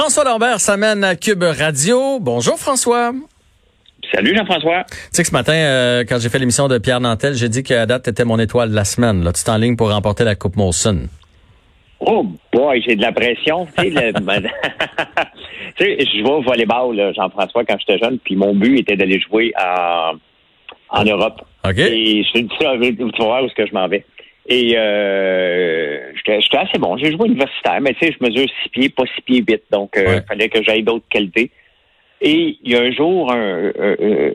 François Lambert s'amène à Cube Radio. Bonjour François. Salut Jean-François. Tu sais que ce matin, euh, quand j'ai fait l'émission de Pierre Nantel, j'ai dit que date était mon étoile de la semaine. Là. Tu es en ligne pour remporter la Coupe Molson. Oh boy, j'ai de la pression. tu sais, sais, je vais au volleyball, Jean-François, quand j'étais jeune, puis mon but était d'aller jouer en, en Europe. OK? Et je te dis ça, tu vas voir où est-ce que je m'en vais. Et euh, j'étais assez bon. J'ai joué universitaire, mais tu sais, je mesure six pieds, pas six pieds vite. Donc, il Ouais. fallait que j'aille d'autres qualités. Et il y a un jour, un, euh, euh,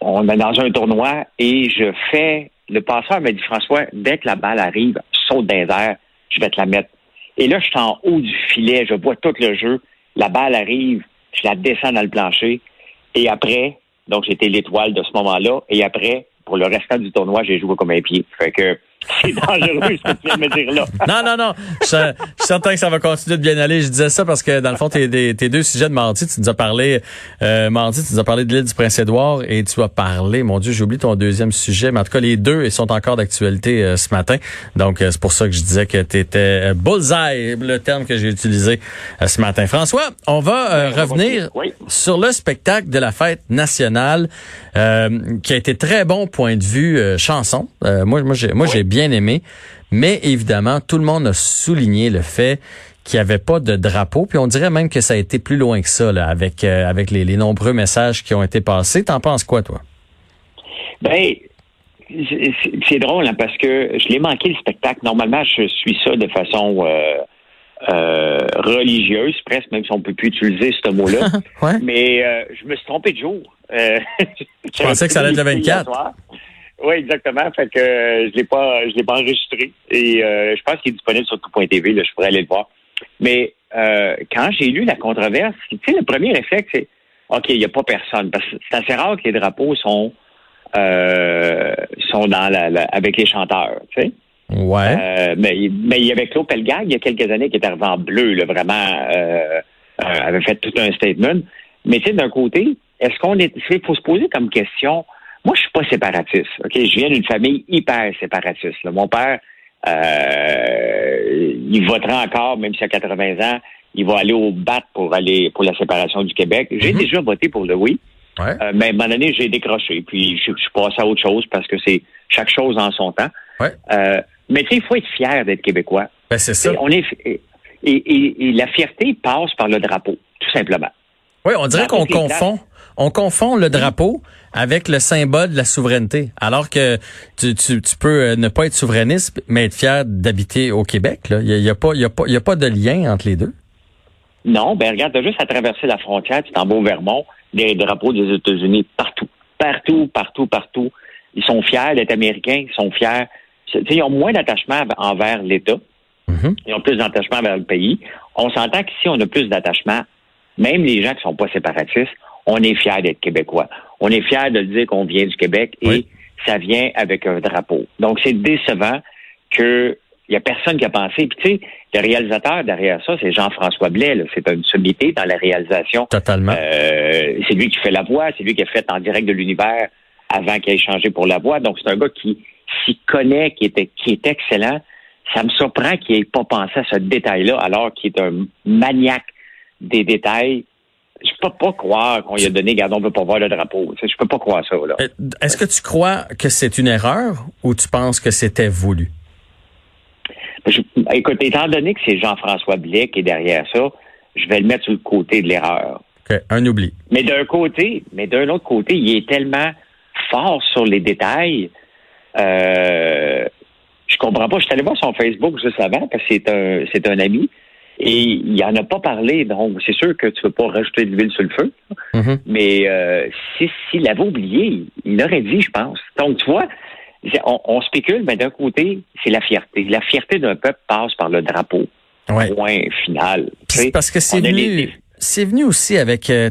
on est dans un tournoi et je fais. Le passeur m'a dit François, dès que la balle arrive, saute dans les airs, je vais te la mettre. Et là, je suis en haut du filet, je vois tout le jeu. La balle arrive, je la descends dans le plancher. Et après, donc j'étais l'étoile de ce moment-là. Et après, pour le restant du tournoi, j'ai joué comme un pied. Fait que c'est dangereux ce que tu viens de me dire là. Non, non, non. Je, je suis certain que ça va continuer de bien aller. Je disais ça parce que, dans le fond, tes, tes- tes deux sujets de mardi, tu nous as parlé, euh, mardi, tu nous as parlé de l'île du Prince-Édouard et tu as parlé, mon Dieu, j'ai oublié ton deuxième sujet, mais en tout cas, les deux, ils sont encore d'actualité euh, ce matin. Donc, euh, c'est pour ça que je disais que tu étais bullseye, le terme que j'ai utilisé euh, ce matin. François, on va euh, revenir Oui. sur le spectacle de la fête nationale euh, qui a été très bon point de vue euh, chanson. Euh, moi, moi, j'ai, j'ai bien aimé. Mais évidemment, tout le monde a souligné le fait qu'il n'y avait pas de drapeau. Puis on dirait même que ça a été plus loin que ça, là, avec euh, avec les, les nombreux messages qui ont été passés. T'en penses quoi, toi? Ben, c'est drôle hein, parce que je l'ai manqué le spectacle. Normalement, je suis ça de façon euh, euh, religieuse, presque, même si on peut plus utiliser ce mot-là. Ouais. Mais je me suis trompé de jour. Tu pensais que ça allait être le 24? Oui, exactement. Fait que euh, je l'ai pas, je l'ai pas enregistré. Et euh, je pense qu'il est disponible sur tout.tv. Là, je pourrais aller le voir. Mais euh, quand j'ai lu la controverse, tu sais, le premier réflexe, c'est OK, il n'y a pas personne. Parce que c'est assez rare que les drapeaux sont euh, sont dans la, la- avec les chanteurs. Tu sais. Ouais. Euh, mais, mais il y avait Claude Pelgag il y a quelques années qui était arrivé en bleu, là, vraiment avait fait tout un statement. Mais tu sais, d'un côté, est-ce qu'on est. Il faut se poser comme question. Moi, je suis pas séparatiste. Ok, je viens d'une famille hyper séparatiste. là. Mon père, euh, il votera encore, même s'il a 80 ans. Il va aller au bat pour aller pour la séparation du Québec. J'ai Mhm. déjà voté pour le oui. Ouais. Euh, mais à un moment donné, j'ai décroché. Puis je, suis passé à autre chose parce que c'est chaque chose en son temps. Ouais. Euh, mais tu sais, il faut être fier d'être québécois. Ben, c'est ça. Et on est et, et- et la fierté passe par le drapeau, tout simplement. Oui, on dirait qu'on confond. On confond le drapeau avec le symbole de la souveraineté. Alors que tu, tu, tu peux euh, ne pas être souverainiste, mais être fier d'habiter au Québec. là. Il n'y a, il y a, pas- il y a, pas- il y a pas de lien entre les deux. Non, ben regarde, t'as juste à traverser la frontière, tu t'en vas au Vermont, des drapeaux des États-Unis partout, partout, partout, partout. Ils sont fiers d'être américains, ils sont fiers. Ils ont moins d'attachement envers l'État. Mhm. Ils ont plus d'attachement vers le pays. On s'entend qu'ici, on a plus d'attachement. Même les gens qui sont pas séparatistes, on est fiers d'être québécois. On est fiers de dire qu'on vient du Québec et Oui. ça vient avec un drapeau. Donc, c'est décevant que il y a personne qui a pensé. Puis, tu sais, le réalisateur derrière ça, c'est Jean-François Blais. C'est une sommité dans la réalisation. Totalement. Euh, c'est lui qui fait la voix, c'est lui qui a fait en direct de l'univers avant qu'il ait changé pour la voix. Donc, c'est un gars qui s'y connaît, qui était, qui est excellent. Ça me surprend qu'il n'ait pas pensé à ce détail-là, alors qu'il est un maniaque des détails. Je peux pas croire qu'on lui a donné, regarde, on veut pas voir le drapeau. Je peux pas croire ça, là. Euh, Est-ce que tu crois que c'est une erreur ou tu penses que c'était voulu? Je- écoute, étant donné que c'est Jean-François Blais qui est derrière ça, je vais le mettre sur le côté de l'erreur. Un oubli. Mais d'un côté, mais d'un autre côté, il est tellement fort sur les détails. Euh, je comprends pas. Je suis allé voir son Facebook juste avant parce que c'est un c'est un ami et il en a pas parlé. Donc c'est sûr que tu veux pas rajouter de l'huile sur le feu. Mhm. Mais euh, si s'il avait oublié, il l'aurait dit, je pense. Donc tu vois, on, on spécule, mais d'un côté, c'est la fierté. La fierté d'un peuple passe par le drapeau. Ouais. Point final. Parce que c'est venu, les- c'est venu aussi avec, euh,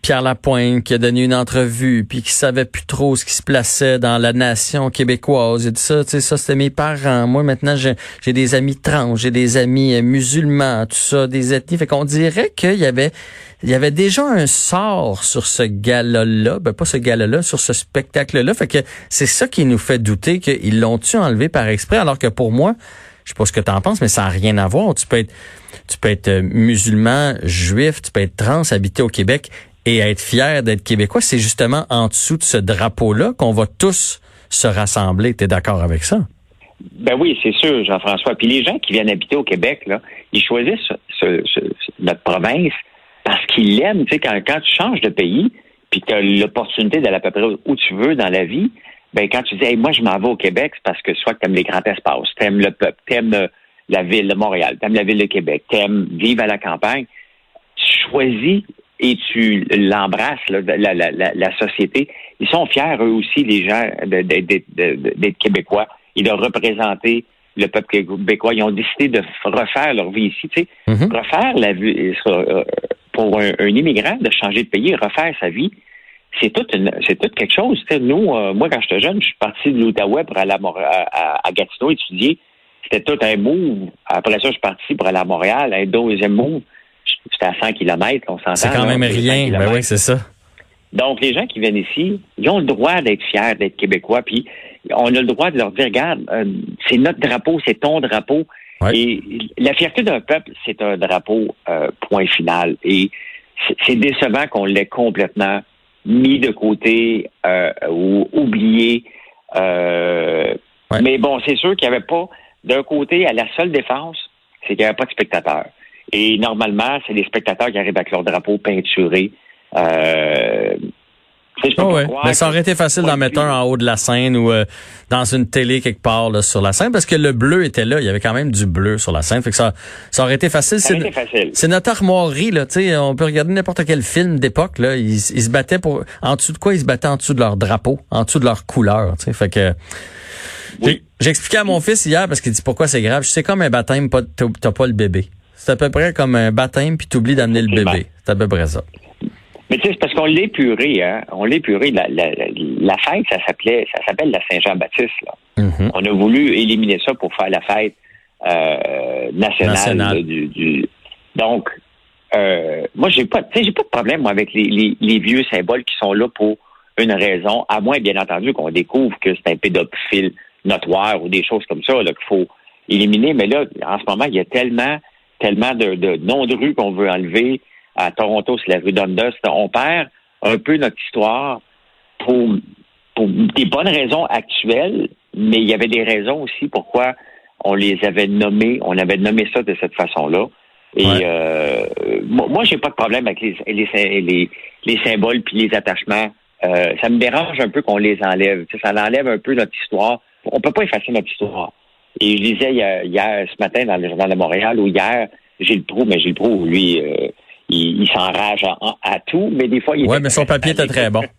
Pierre Lapointe qui a donné une entrevue, puis qui savait plus trop ce qui se plaçait dans la nation québécoise. A dit ça, tu sais, ça c'était mes parents. Moi maintenant j'ai j'ai des amis trans, j'ai des amis euh, musulmans, tout ça, des ethnies. Fait qu'on dirait qu'il y avait il y avait déjà un sort sur ce gala-là, ben pas ce gala-là, sur ce spectacle-là. Fait que c'est ça qui nous fait douter qu'ils l'ont-tu enlevé par exprès, alors que pour moi, Je sais pas ce que tu en penses, mais ça n'a rien à voir. Tu peux être, tu peux être musulman, juif, tu peux être trans, habiter au Québec et être fier d'être québécois. C'est justement en dessous de ce drapeau-là qu'on va tous se rassembler. Tu d'accord avec ça? Ben oui, c'est sûr, Jean-François. Puis les gens qui viennent habiter au Québec, là, ils choisissent notre province parce qu'ils l'aiment. Tu sais, quand, quand tu changes de pays, puis tu as l'opportunité d'aller à peu près où tu veux dans la vie, ben quand tu dis hey, moi je m'en vais au Québec, c'est parce que soit tu aimes les grands espaces, tu aimes le peuple, tu aimes la ville de Montréal, tu aimes la ville de Québec, tu aimes vivre à la campagne, tu choisis et tu l'embrasses, la, la, la, la, société. Ils sont fiers, eux aussi, les gens, d'être québécois et de représenter le peuple québécois. Ils ont décidé de refaire leur vie ici. Tu sais, mm-hmm. Refaire la vie euh, pour un, immigrant de changer de pays, refaire sa vie, c'est tout, c'est tout quelque chose. nous, euh, moi, quand j'étais jeune, je suis parti de l'Outaouais pour aller à, à, Gatineau étudier. C'était tout un move. Après ça, je suis parti pour aller à Montréal, un deuxième move. C'était à 100 km, on s'entend. C'est quand même rien. Ben oui, c'est ça. Donc, les gens qui viennent ici, ils ont le droit d'être fiers d'être québécois. Puis, on a le droit de leur dire, regarde, euh, c'est notre drapeau, c'est ton drapeau. Et la fierté d'un peuple, c'est un drapeau, euh, point final. Et c'est décevant qu'on l'ait complètement mis de côté euh, ou oublié. Mais bon, c'est sûr qu'il n'y avait pas, d'un côté, à la seule défense, c'est qu'il n'y avait pas de spectateurs. Et normalement, c'est les spectateurs qui arrivent avec leur drapeau peinturé. Euh, Oh Mais ça aurait été facile d'en mettre un en haut de la scène ou euh, dans une télé quelque part là, sur la scène parce que le bleu était là. Il y avait quand même du bleu sur la scène. Fait que ça, ça aurait été facile. C'est notre armoirie. Là, on peut regarder n'importe quel film d'époque. Là, ils, se battaient pour en dessous de quoi Ils se battaient en dessous de leur drapeau, en dessous de leur couleur. Fait que j'ai expliqué à mon fils hier parce qu'il dit pourquoi c'est grave? C'est comme un baptême, t'as pas le bébé. C'est à peu près comme un baptême puis t'oublies d'amener le bébé. C'est à peu près ça. Mais tu sais, c'est parce qu'on l'est puré, hein. On l'est puré. La, la, la, fête, ça s'appelait, ça s'appelle la Saint-Jean-Baptiste, là. Mm-hmm. On a voulu éliminer ça pour faire la fête euh, nationale, Du, du, Donc, euh, moi, j'ai pas, j'ai pas de problème moi, avec les, les, les, vieux symboles qui sont là pour une raison, à moins, bien entendu, qu'on découvre que c'est un pédophile notoire ou des choses comme ça là, qu'il faut éliminer. Mais là, en ce moment, il y a tellement, tellement de, de noms de rues qu'on veut enlever à Toronto, c'est la rue Dundas. On perd un peu notre histoire pour, pour des bonnes raisons actuelles, mais il y avait des raisons aussi pourquoi on les avait nommés, on avait nommé ça de cette façon-là. Et euh, moi, j'ai pas de problème avec les, les, les, symboles puis les attachements. Euh, ça me dérange un peu qu'on les enlève. ça enlève un peu notre histoire. On peut pas effacer notre histoire. Et je disais hier, ce matin dans le journal de Montréal, ou hier, Gilles Proux, mais Gilles Proux, lui, euh, il, s'enrage à, tout, mais des fois, il Ouais, mais son papier était très bon.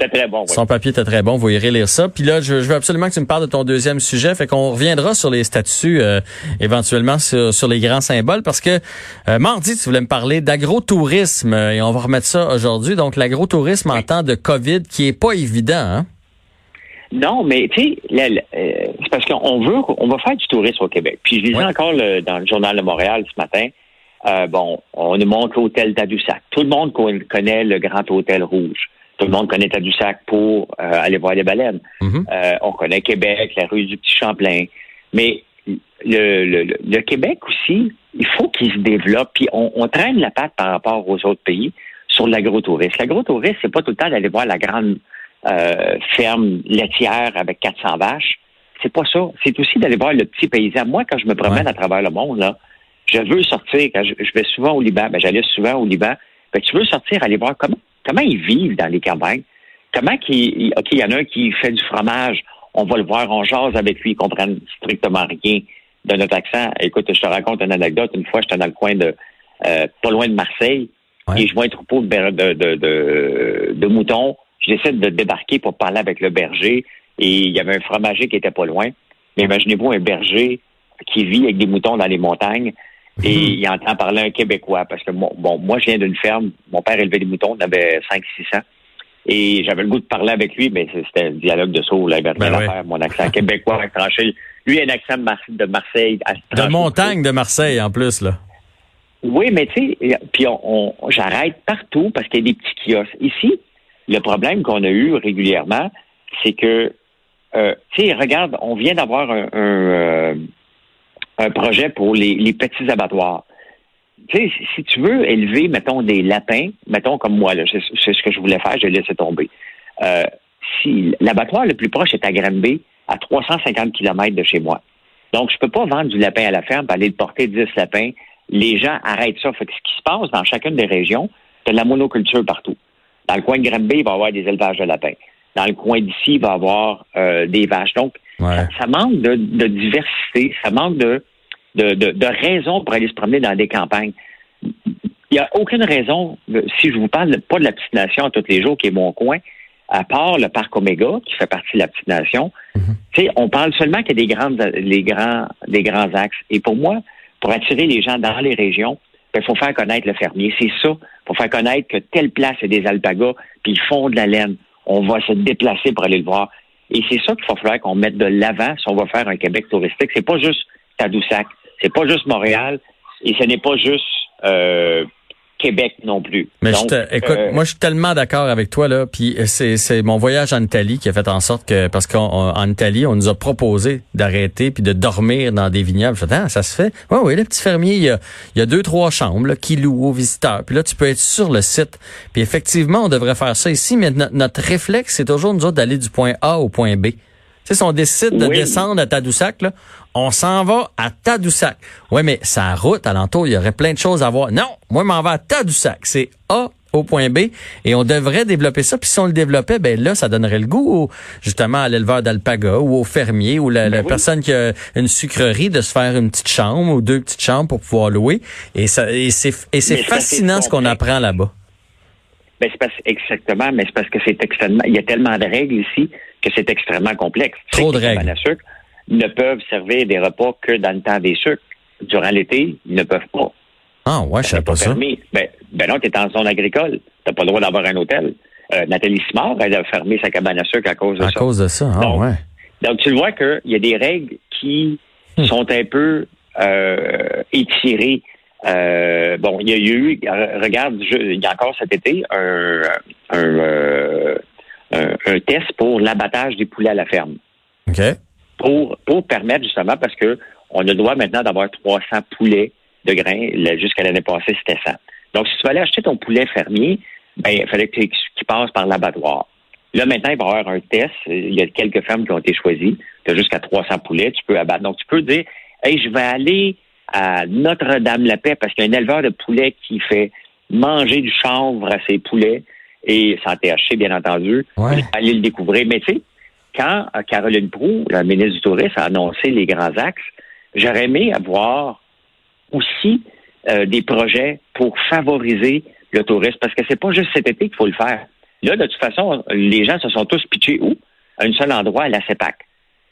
C'était très bon, Son papier était très bon, vous irez lire ça. Puis là, je, veux absolument que tu me parles de ton deuxième sujet, fait qu'on reviendra sur les statuts euh, éventuellement sur, les grands symboles, parce que euh, mardi, tu voulais me parler d'agrotourisme, euh, et on va remettre ça aujourd'hui. Donc, l'agrotourisme en temps de COVID, qui est pas évident, hein? Non, mais tu sais, c'est parce qu'on veut, on va faire du tourisme au Québec. Puis je lisais encore dans le journal de Montréal ce matin, euh, bon, on nous montre l'hôtel Tadoussac. Tout le monde connaît le grand hôtel rouge. Tout le monde connaît Tadoussac pour euh, aller voir les baleines. Mhm. Euh, on connaît Québec, la rue du Petit Champlain. Mais le, le, Québec aussi, il faut qu'il se développe. Puis on, traîne la patte par rapport aux autres pays sur l'agrotourisme. L'agrotourisme, c'est pas tout le temps d'aller voir la grande ferme laitière avec 400 vaches. C'est pas ça. C'est aussi d'aller voir le petit paysan. Moi, quand je me promène à travers le monde, là, je veux sortir, quand je, vais souvent au Liban, ben, j'allais souvent au Liban, ben, tu veux sortir, aller voir comment, comment ils vivent dans les campagnes? Comment qu'il, OK, il y en a un qui fait du fromage, on va le voir, on jase avec lui, ils comprennent strictement rien de notre accent. Écoute, je te raconte une anecdote. Une fois, j'étais dans le coin de, euh, pas loin de Marseille, et je vois un troupeau de, de, de, de, moutons. Je décide de débarquer pour parler avec le berger, et il y avait un fromager qui était pas loin. Mais imaginez-vous un berger qui vit avec des moutons dans les montagnes et mhm. il entend parler un Québécois. Parce que, bon, moi, je viens d'une ferme. Mon père élevait des moutons. On avait 5-600. Et j'avais le goût de parler avec lui, mais c'était un dialogue de sourd. Là, il ben Mon accent québécois tranché. Lui, a un accent de Marseille. De montagne de Marseille, en plus, là. Oui, mais tu sais, puis on, j'arrête partout parce qu'il y a des petits kiosques. Ici, le problème qu'on a eu régulièrement, c'est que, euh, tu sais, regarde, on vient d'avoir un, euh, un projet pour les, petits abattoirs. Tu sais, si tu veux élever, mettons, des lapins, mettons comme moi, c'est ce que je voulais faire, j'ai laissé tomber. Euh, si l'abattoir le plus proche est à Granby, à 350 km de chez moi. Donc, je peux pas vendre du lapin à la ferme, aller le porter 10 lapins. Les gens arrêtent ça. Fait que ce qui se passe dans chacune des régions, c'est de la monoculture partout. Dans le coin de Granby, il va y avoir des élevages de lapins. Dans le coin d'ici, il va y avoir euh, des vaches. Donc, ça, manque de, diversité, ça manque de, de, de, raisons pour aller se promener dans des campagnes. Il n'y a aucune raison, si je vous parle pas de la petite nation tous les jours, qui est mon coin, à part le parc Omega, qui fait partie de la petite nation, mhm. on parle seulement qu'il y a des grandes, les grands, des grands axes. Et pour moi, pour attirer les gens dans les régions, il ben, faut faire connaître le fermier. C'est ça. Il faut faire connaître que telle place est des alpagas, puis ils font de la laine. On va se déplacer pour aller le voir. Et c'est ça qu'il faut faire qu'on mette de l'avant si on va faire un Québec touristique. C'est pas juste Tadoussac, c'est pas juste Montréal, et ce n'est pas juste euh, Québec non plus. Mais je écoute, euh, moi je suis tellement d'accord avec toi là. Puis c'est, c'est mon voyage en Italie qui a fait en sorte que parce qu'en Italie on nous a proposé d'arrêter puis de dormir dans des vignobles. Je ah, ça se fait? Oui oui, le petit fermier il y a, il y a deux trois chambres qui louent aux visiteurs. Puis là tu peux être sur le site. Puis effectivement on devrait faire ça ici. Mais notre, réflexe c'est toujours nous autres d'aller du point A au point B. Tu sais, si on décide de descendre à Tadoussac, là, on s'en va à Tadoussac. Oui, mais sa route alentour, il y aurait plein de choses à voir. Non, moi, je m'en vais à Tadoussac. C'est A au point B et on devrait développer ça. Puis si on le développait, ben là, ça donnerait le goût justement à l'éleveur d'alpaga ou au fermier ou la, ben personne qui a une sucrerie de se faire une petite chambre ou deux petites chambres pour pouvoir louer. Et, ça, et c'est fascinant ce qu'on apprend là-bas. Ben, c'est parce, exactement, mais c'est parce que c'est extrêmement, il y a tellement de règles ici que c'est extrêmement complexe. Trop de règles ne peuvent servir des repas que dans le temps des sucres. Durant l'été, ils ne peuvent pas. Ah ouais, je sais pas, ça. Ben, ben non, tu es en zone agricole. Tu n'as pas le droit d'avoir un hôtel. Euh, Nathalie Simard, elle a fermé sa cabane à sucre à cause de ça. À cause de ça, ah donc, ouais. Donc, tu vois qu'il y a des règles qui hmm. sont un peu euh, étirées. Euh, bon, il y a eu, regarde, il y a encore cet été un, un, un test pour l'abattage des poulets à la ferme. OK pour, pour permettre justement, parce que on a le droit maintenant d'avoir 300 poulets de grains. Jusqu'à l'année passée, c'était ça. Donc, si tu veux aller acheter ton poulet fermier, ben, il fallait qu'il passe par l'abattoir. Là, maintenant, il va y avoir un test. Il y a quelques fermes qui ont été choisies. Tu as jusqu'à 300 poulets, tu peux abattre. Donc, tu peux dire, hey, je vais aller à Notre-Dame-la-Paix parce qu'il y a un éleveur de poulets qui fait manger du chanvre à ses poulets et sans THC, bien entendu. Ouais. Aller le découvrir. Mais tu sais, quand euh, Caroline Proux, la ministre du Tourisme, a annoncé les grands axes, j'aurais aimé avoir aussi euh, des projets pour favoriser le tourisme, parce que c'est pas juste cet été qu'il faut le faire. Là, de toute façon, les gens se sont tous pitchés où? À un seul endroit, à la CEPAC.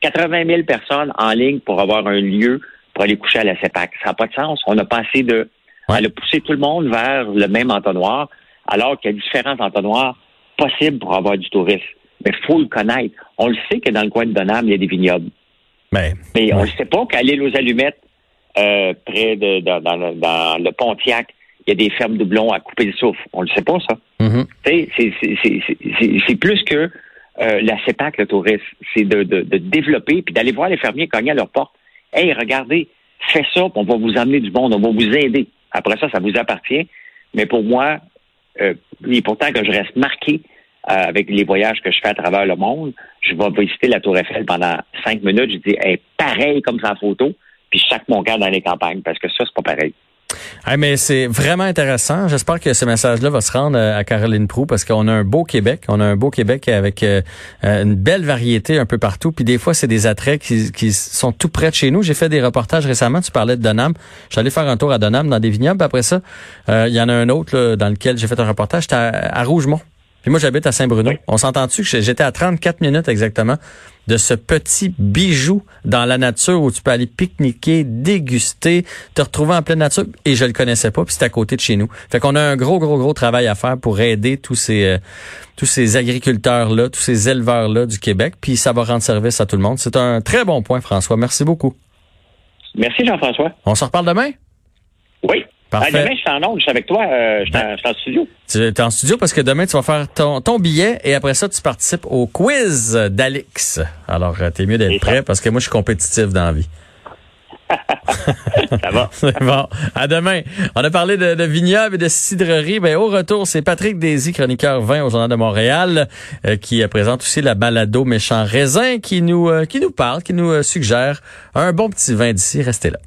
80 000 personnes en ligne pour avoir un lieu pour aller coucher à la CEPAC. Ça n'a pas de sens. On a passé de... Ouais. Elle pousser tout le monde vers le même entonnoir, alors qu'il y a différents entonnoirs possibles pour avoir du tourisme. Mais il faut le connaître. On le sait que dans le coin de Donham, il y a des vignobles. Ben, mais on ne sait pas qu'à l'île aux Allumettes, euh, près de dans, dans, le Pontiac, il y a des fermes doublons à couper le souffle. On ne le sait pas, ça. Mm-hmm. C'est plus que euh, la CEPAC, le tourisme. C'est de, de, de, développer puis d'aller voir les fermiers cogner à leur porte. Hey, regardez, fais ça, on va vous amener du monde, on va vous aider. Après ça, ça vous appartient. Mais pour moi, euh, est pourtant que je reste marqué euh, avec les voyages que je fais à travers le monde, je vais visiter la Tour Eiffel pendant cinq minutes. Je dis, hey, pareil comme sa photo, puis sac mon dans les campagnes, parce que ça, c'est pas pareil. Mais c'est vraiment intéressant. J'espère que ce message-là va se rendre euh, à Caroline Prou parce qu'on a un beau Québec. On a un beau Québec avec euh, une belle variété un peu partout. Puis des fois, c'est des attraits qui, qui, sont tout près de chez nous. J'ai fait des reportages récemment. Tu parlais de Donham. J'allais faire un tour à Donham dans des vignobles. Après ça, il y en a un autre dans lequel j'ai fait un reportage. J'étais à Rougemont. Puis moi, j'habite à Saint-Bruno. On s'entend-tu que j'étais à 34 minutes exactement de ce petit bijou dans la nature où tu peux aller pique-niquer, déguster, te retrouver en pleine nature. Et je le connaissais pas, puis c'est à côté de chez nous. Fait qu'on a un gros, gros, gros travail à faire pour aider tous ces euh, tous ces agriculteurs-là, tous ces éleveurs-là du Québec. Puis ça va rendre service à tout le monde. C'est un très bon point, François. Merci beaucoup. Merci, Jean-François. On se reparle demain? Oui. Ah, demain, je suis en onde, je suis avec toi, euh, je, suis en, studio. Tu es en studio parce que demain, tu vas faire ton, billet et après ça, tu participes au quiz d'Alix. Alors, euh, t'es mieux d'être prêt parce que moi, je suis compétitif dans la vie. ça va. Bon. À demain. On a parlé de, vignobles et de cidreries. Ben, au retour, c'est Patrick Daisy, chroniqueur vin au Journal de Montréal, euh, qui euh, présente aussi la balado Méchant Raisin, qui nous, qui nous parle, qui nous suggère un bon petit vin d'ici. Restez là.